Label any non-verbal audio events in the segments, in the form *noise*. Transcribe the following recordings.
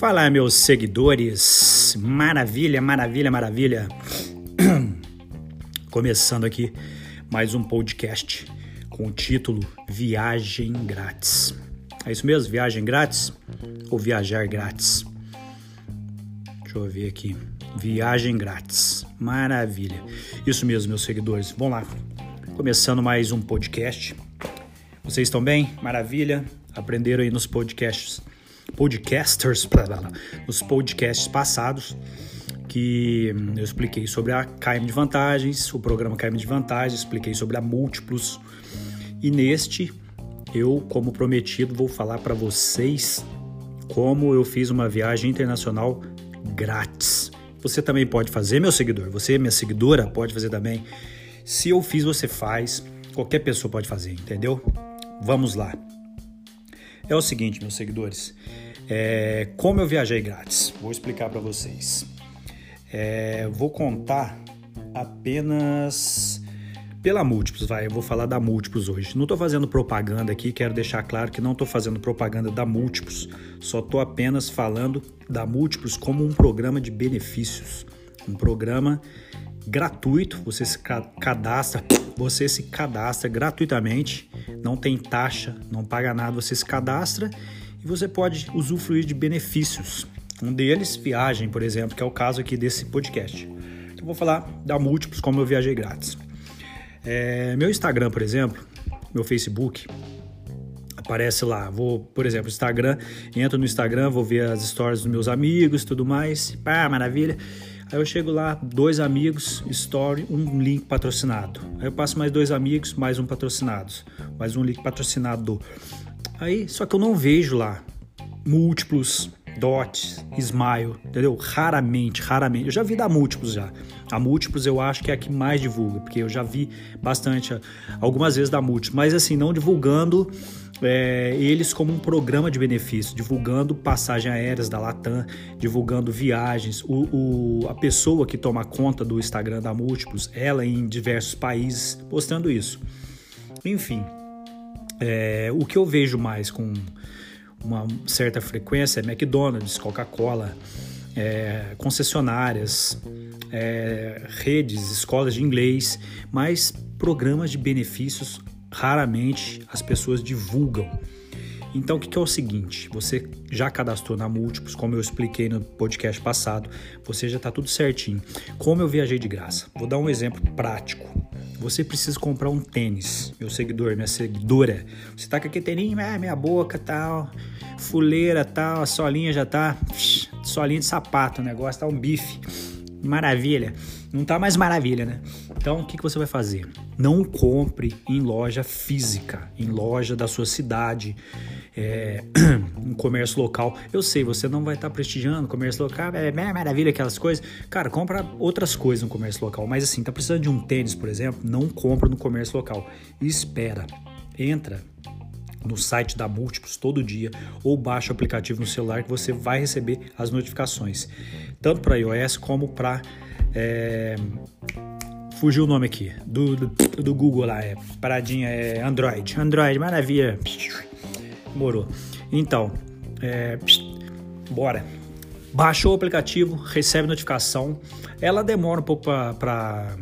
Fala, meus seguidores. Maravilha, maravilha, maravilha. *clears throat* Começando aqui mais um podcast com o título Viagem Grátis. É isso mesmo? Viagem grátis ou viajar grátis? Deixa eu ver aqui. Viagem grátis. Maravilha. Isso mesmo, meus seguidores. Vamos lá. Começando mais um podcast. Vocês estão bem? Maravilha. Aprenderam aí nos podcasts podcasters, nos podcasts passados, que eu expliquei sobre a KM de Vantagens, o programa KM de Vantagens, expliquei sobre a Múltiplos. E neste, eu, como prometido, vou falar para vocês como eu fiz uma viagem internacional grátis. Você também pode fazer, meu seguidor. Você, minha seguidora, pode fazer também. Se eu fiz, você faz. Qualquer pessoa pode fazer, entendeu? Vamos lá. É o seguinte, meus seguidores. É, como eu viajei grátis? Vou explicar para vocês. É, vou contar apenas pela Múltiplos, vai. Eu vou falar da Múltiplos hoje. Não estou fazendo propaganda aqui, quero deixar claro que não estou fazendo propaganda da Múltiplos. Só estou apenas falando da Múltiplos como um programa de benefícios. Um programa gratuito, você se cadastra, você se cadastra gratuitamente, não tem taxa, não paga nada, você se cadastra e você pode usufruir de benefícios. Um deles, viagem, por exemplo, que é o caso aqui desse podcast. Então, vou falar da múltiplos como eu viajei grátis. É, meu Instagram, por exemplo, meu Facebook, aparece lá. Vou, por exemplo, Instagram, entro no Instagram, vou ver as stories dos meus amigos, tudo mais. Pá, maravilha. Aí eu chego lá, dois amigos, story, um link patrocinado. Aí eu passo mais dois amigos, mais um patrocinado. Mais um link patrocinado. Aí, só que eu não vejo lá múltiplos, dots, smile, entendeu? Raramente, raramente. Eu já vi da múltiplos já. A múltiplos eu acho que é a que mais divulga, porque eu já vi bastante, algumas vezes da múltiplos, mas assim, não divulgando é, eles como um programa de benefício, divulgando passagem aéreas da Latam, divulgando viagens. O, o, a pessoa que toma conta do Instagram da Múltiplos, ela em diversos países, postando isso. Enfim, é, o que eu vejo mais com uma certa frequência é McDonald's, Coca-Cola, é, concessionárias, é, redes, escolas de inglês, mas programas de benefícios raramente as pessoas divulgam. Então, o que, é o seguinte? Você já cadastrou na Múltiplos, como eu expliquei no podcast passado, você já está tudo certinho. Como eu viajei de graça? Vou dar um exemplo prático. Você precisa comprar um tênis, meu seguidor, minha seguidora. Você tá com aquele tênis, ah, minha boca tal, fuleira tal, a solinha já tá, solinha de sapato, o negócio tá um bife. Maravilha. Não tá mais maravilha, né? Então, o que, que você vai fazer? Não compre em loja física, em loja da sua cidade, é, *clears throat* um comércio local. Eu sei, você não vai estar tá prestigiando comércio local, é maravilha aquelas coisas. Cara, compra outras coisas no comércio local. Mas assim, tá precisando de um tênis, por exemplo, não compra no comércio local. Espera, entra no site da Múltiplos todo dia ou baixa o aplicativo no celular que você vai receber as notificações, tanto para iOS como para. É, fugiu o nome aqui, do, do, do, Google lá, é paradinha, é Android. Android, maravilha. Morou. Então, é, bora. Baixou o aplicativo, recebe notificação. Ela demora um pouco para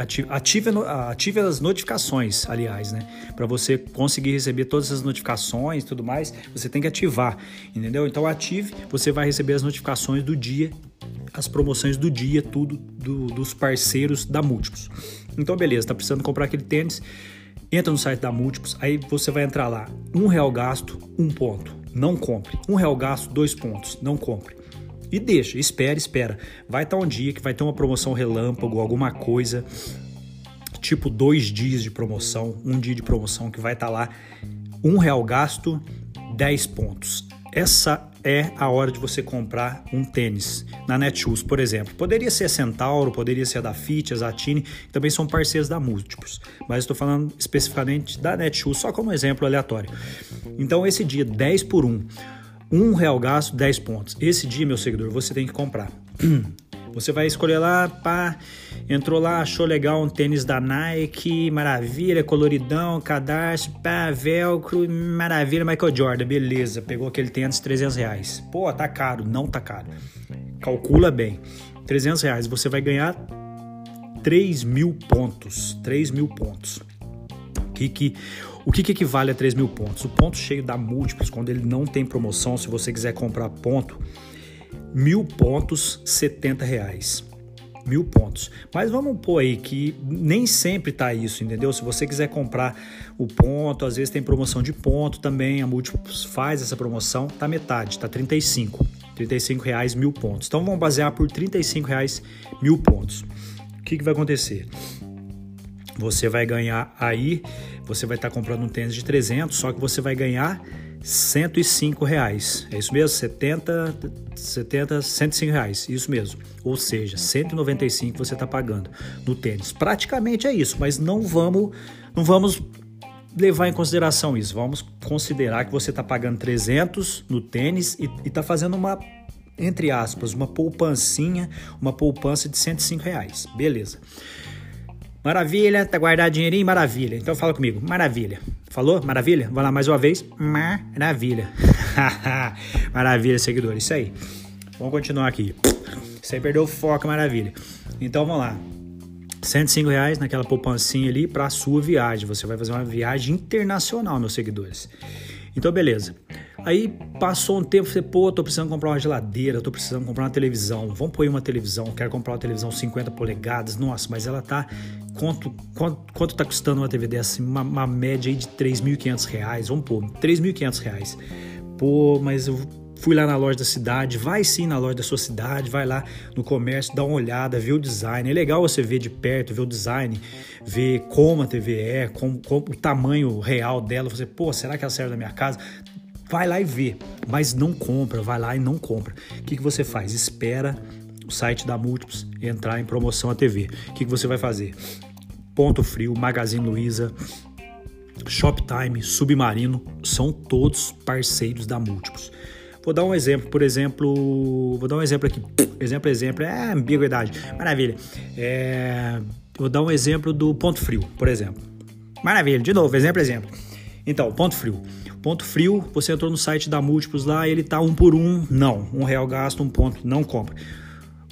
Ative, ative as notificações, aliás, né? Para você conseguir receber todas as notificações e tudo mais, você tem que ativar, entendeu? Então ative, você vai receber as notificações do dia, as promoções do dia, tudo do, dos parceiros da Múltiplos. Então beleza, tá precisando comprar aquele tênis, entra no site da Múltiplos, aí você vai entrar lá, um real gasto, um ponto, não compre. Um real gasto, dois pontos, não compre. E deixa, espera, espera. Vai estar um dia que vai ter uma promoção relâmpago, alguma coisa, tipo dois dias de promoção, um dia de promoção que vai estar lá, um real gasto, 10 pontos. Essa é a hora de você comprar um tênis na Netshoes, por exemplo. Poderia ser a Centauro, poderia ser a da Fit, a Zatini, que também são parceiros da Múltiplos, mas estou falando especificamente da Netshoes, só como exemplo aleatório. Então, esse dia, 10 por 1 um real gasto, 10 pontos. Esse dia, meu seguidor, você tem que comprar. *clears throat* Você vai escolher lá, pá, entrou lá, achou legal um tênis da Nike, maravilha, coloridão, cadastro, pá, velcro, maravilha, Michael Jordan, beleza, pegou aquele tênis 300 reais. Pô, tá caro, não tá caro. Calcula bem, 300 reais, você vai ganhar 3 mil pontos, 3 mil pontos. Que, que, o que, que equivale a 3 mil pontos? O ponto cheio da múltiplos, quando ele não tem promoção, se você quiser comprar ponto, mil pontos, 70 reais. Mil pontos. Mas vamos pôr aí que nem sempre tá isso, entendeu? Se você quiser comprar o ponto, às vezes tem promoção de ponto também, a Múltiplos faz essa promoção, tá metade, tá 35. 35 reais mil pontos. Então vamos basear por 35 reais mil pontos. O que, que vai acontecer? Você vai ganhar aí, você vai estar comprando um tênis de 300, só que você vai ganhar 105 reais. É isso mesmo? 70, 70, 105 reais. Isso mesmo. Ou seja, 195 você está pagando no tênis. Praticamente é isso, mas não vamos, não vamos levar em consideração isso. Vamos considerar que você está pagando 300 no tênis e está fazendo uma entre aspas, uma poupancinha, uma poupança de 105 reais. Beleza. Maravilha, tá guardado dinheirinho? Maravilha. Então fala comigo, maravilha. Falou? Maravilha? Vamos lá mais uma vez. Maravilha. *laughs* maravilha, seguidor. Isso aí. Vamos continuar aqui. Sem perder o foco, maravilha. Então vamos lá. 105 reais naquela poupancinha ali para sua viagem. Você vai fazer uma viagem internacional, meus seguidores. Então, beleza. Aí passou um tempo, você, pô, tô precisando comprar uma geladeira, tô precisando comprar uma televisão. Vamos pôr uma televisão, quero comprar uma televisão 50 polegadas. Nossa, mas ela tá. Quanto, quanto, quanto tá custando uma TV dessa? Uma, uma média aí de 3.500 reais. Vamos pôr, 3.500 reais. Pô, mas eu fui lá na loja da cidade, vai sim na loja da sua cidade, vai lá no comércio, dá uma olhada, vê o design. É legal você ver de perto, ver o design, ver como a TV é, como, o tamanho real dela. Você, pô, será que ela serve na minha casa? Vai lá e vê, mas não compra, vai lá e não compra. O que, que você faz? Espera o site da Múltiplos entrar em promoção a TV. O que, que você vai fazer? Ponto Frio, Magazine Luiza, Shoptime, Submarino, são todos parceiros da Múltiplos. Vou dar um exemplo, por exemplo, vou dar um exemplo aqui. Exemplo, exemplo, é ambiguidade. Maravilha. É, vou dar um exemplo do Ponto Frio, por exemplo. Maravilha, de novo, exemplo, exemplo. Então, Ponto Frio. Ponto frio, você entrou no site da Múltiplos lá, ele tá um por um, não. Um real gasto, um ponto, não compra.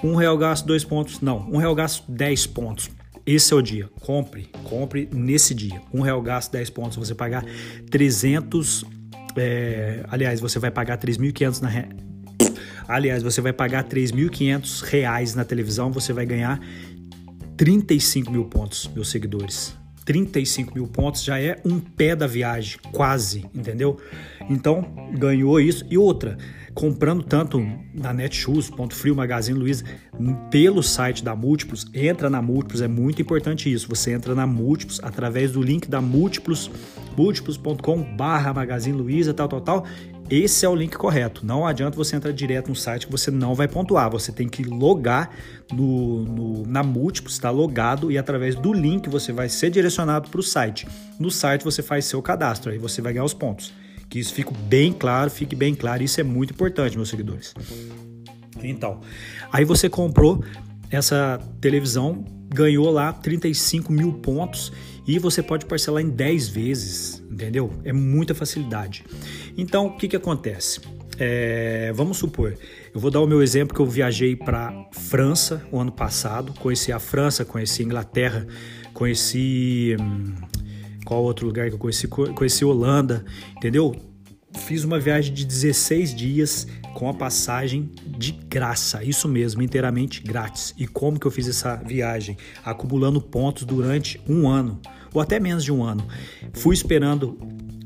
Um real gasto, dois pontos, não. Um real gasto, dez pontos. Esse é o dia. Compre, compre nesse dia. Um real gasto, dez pontos. Você pagar 300. É, aliás, você vai pagar 3.500 na. Re... *coughs* Aliás, você vai pagar 3.500 reais na televisão. Você vai ganhar 35 mil pontos, meus seguidores. 35 mil pontos já é um pé da viagem, quase, entendeu? Então, ganhou isso. E outra, comprando tanto na Netshoes, Ponto Frio, Magazine Luiza, pelo site da Múltiplos, entra na Múltiplos, é muito importante isso. Você entra na Múltiplos através do link da Múltiplos, múltiplos.com barra Magazine Luiza, tal, tal, tal, esse é o link correto. Não adianta você entrar direto no site que você não vai pontuar. Você tem que logar no, no na Múltiplos, está logado e através do link você vai ser direcionado para o site. No site você faz seu cadastro, aí você vai ganhar os pontos. Que isso fique bem claro, fique bem claro. Isso é muito importante, meus seguidores. Então, aí você comprou essa televisão, ganhou lá 35 mil pontos e você pode parcelar em 10 vezes, entendeu? É muita facilidade. Então, o que, que acontece? É, vamos supor, eu vou dar o meu exemplo que eu viajei para França o ano passado, conheci a França, conheci a Inglaterra, conheci hum, qual outro lugar que eu conheci? Conheci Holanda, entendeu? Fiz uma viagem de 16 dias com a passagem de graça, isso mesmo, inteiramente grátis. E como que eu fiz essa viagem? Acumulando pontos durante um ano, ou até menos de um ano. Fui esperando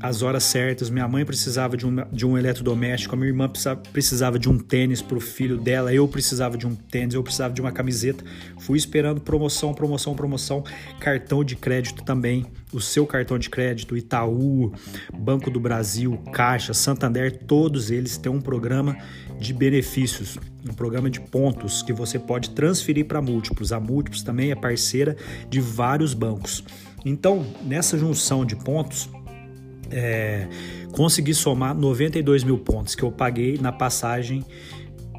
as horas certas. Minha mãe precisava de um, de um eletrodoméstico, a minha irmã precisava de um tênis para o filho dela, eu precisava de um tênis, eu precisava de uma camiseta. Fui esperando promoção, promoção, promoção. Cartão de crédito também. O seu cartão de crédito, Itaú, Banco do Brasil, Caixa, Santander, todos eles têm um programa de benefícios, um programa de pontos que você pode transferir para múltiplos. A Múltiplos também é parceira de vários bancos. Então, nessa junção de pontos, é, consegui somar 92 mil pontos que eu paguei na passagem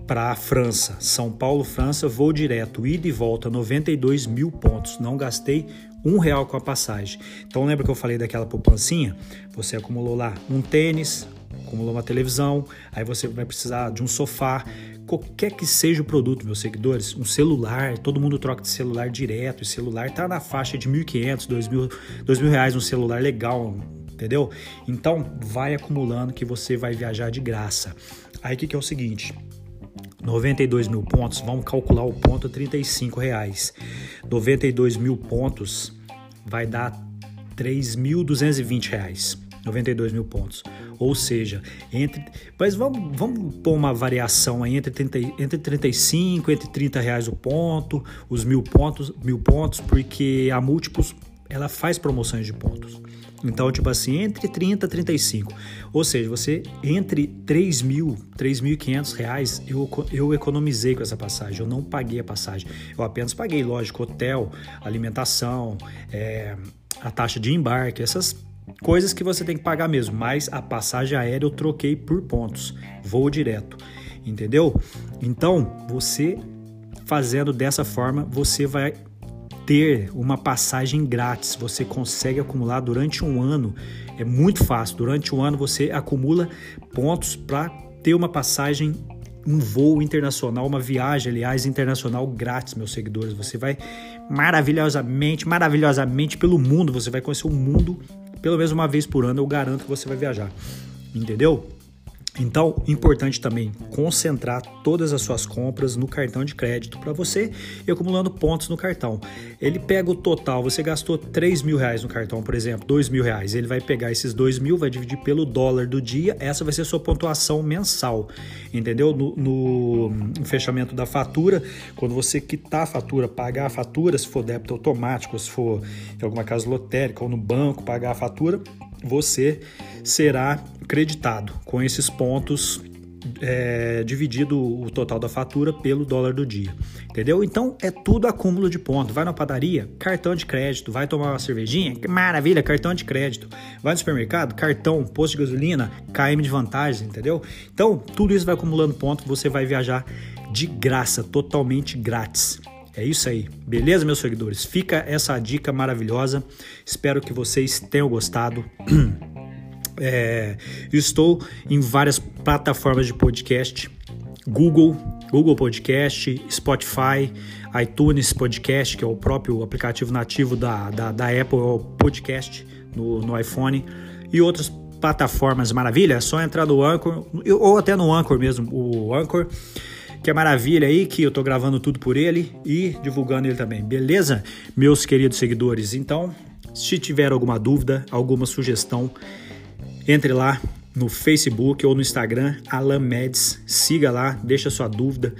para a França, São Paulo, França, voo direto, ida e volta, 92 mil pontos. Não gastei um real com a passagem. Então lembra que eu falei daquela poupancinha? Você acumulou lá um tênis, acumulou uma televisão, aí você vai precisar de um sofá, qualquer que seja o produto, meus seguidores, um celular, todo mundo troca de celular direto, o celular tá na faixa de 1.500, 2.000, 2.000 reais um celular legal, entendeu? Então vai acumulando que você vai viajar de graça. Aí o que, que é o seguinte? 92 mil pontos, vamos calcular o ponto 35 reais. 92 mil pontos vai dar 3.220 reais. 92 mil pontos. Ou seja, entre. Mas vamos, vamos pôr uma variação aí entre, 30, entre 35, entre 30 reais o ponto, os mil pontos, mil pontos, porque a múltiplos ela faz promoções de pontos. Então, tipo assim, entre 30 e 35. Ou seja, você, entre 3 mil, 3.500 reais, eu, eu economizei com essa passagem. Eu não paguei a passagem. Eu apenas paguei, lógico, hotel, alimentação, é, a taxa de embarque, essas coisas que você tem que pagar mesmo. Mas a passagem aérea eu troquei por pontos. Voo direto. Entendeu? Então, você fazendo dessa forma, você vai ter uma passagem grátis. Você consegue acumular durante um ano. É muito fácil. Durante um ano você acumula pontos para ter uma passagem, um voo internacional, uma viagem, aliás, internacional grátis, meus seguidores. Você vai maravilhosamente, maravilhosamente pelo mundo. Você vai conhecer o mundo pelo menos uma vez por ano. Eu garanto que você vai viajar. Entendeu? Então, importante também concentrar todas as suas compras no cartão de crédito para você ir acumulando pontos no cartão. Ele pega o total, você gastou 3 mil reais no cartão, por exemplo, 2 mil reais. Ele vai pegar esses 2 mil, vai dividir pelo dólar do dia, essa vai ser sua pontuação mensal, entendeu? No, no, no fechamento da fatura, quando você quitar a fatura, pagar a fatura, se for débito automático, se for em alguma casa lotérica ou no banco, pagar a fatura, você será creditado com esses pontos é, dividido o total da fatura pelo dólar do dia. Entendeu? Então é tudo acúmulo de pontos. Vai na padaria, cartão de crédito. Vai tomar uma cervejinha, que maravilha, cartão de crédito. Vai no supermercado, cartão, posto de gasolina, KM de vantagem, entendeu? Então tudo isso vai acumulando pontos. Você vai viajar de graça, totalmente grátis. É isso aí, beleza, meus seguidores? Fica essa dica maravilhosa. Espero que vocês tenham gostado. *clears throat* É, estou em várias plataformas de podcast: Google, Google Podcast, Spotify, iTunes Podcast, que é o próprio aplicativo nativo da, da, da Apple, é o podcast no, no iPhone, e outras plataformas maravilha. É só entrar no Anchor, ou até no Anchor mesmo, o Anchor que é maravilha aí, que eu tô gravando tudo por ele e divulgando ele também, beleza? Meus queridos seguidores, então, se tiver alguma dúvida, alguma sugestão, entre lá no Facebook ou no Instagram, Alan Meds, siga lá, deixa sua dúvida,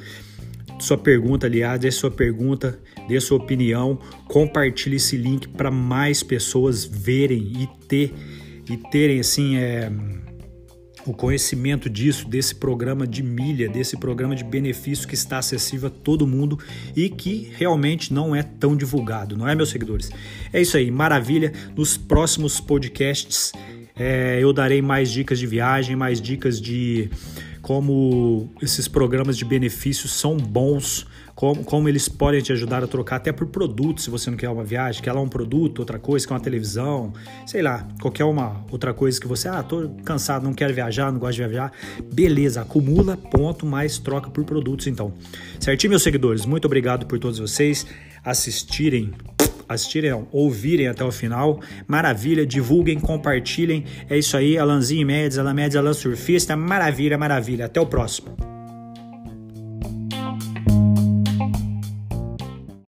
sua pergunta, aliás, deixe sua pergunta, dê sua opinião, compartilhe esse link para mais pessoas verem e ter e terem assim é, o conhecimento disso, desse programa de milha, desse programa de benefício que está acessível a todo mundo e que realmente não é tão divulgado, não é, meus seguidores? É isso aí, maravilha. Nos próximos podcasts é, eu darei mais dicas de viagem, mais dicas de como esses programas de benefícios são bons, como, como eles podem te ajudar a trocar até por produtos, se você não quer uma viagem, quer lá um produto, outra coisa, quer uma televisão, sei lá, qualquer uma outra coisa que você, ah, tô cansado, não quero viajar, não gosto de viajar, beleza, acumula ponto, mais troca por produtos então. Certinho, meus seguidores, muito obrigado por todos vocês assistirem assistirem, ouvirem até o final. Maravilha, divulguem, compartilhem. É isso aí, Alanzinho Médios, Alan Médios, Alan Surfista. Maravilha, maravilha. Até o próximo.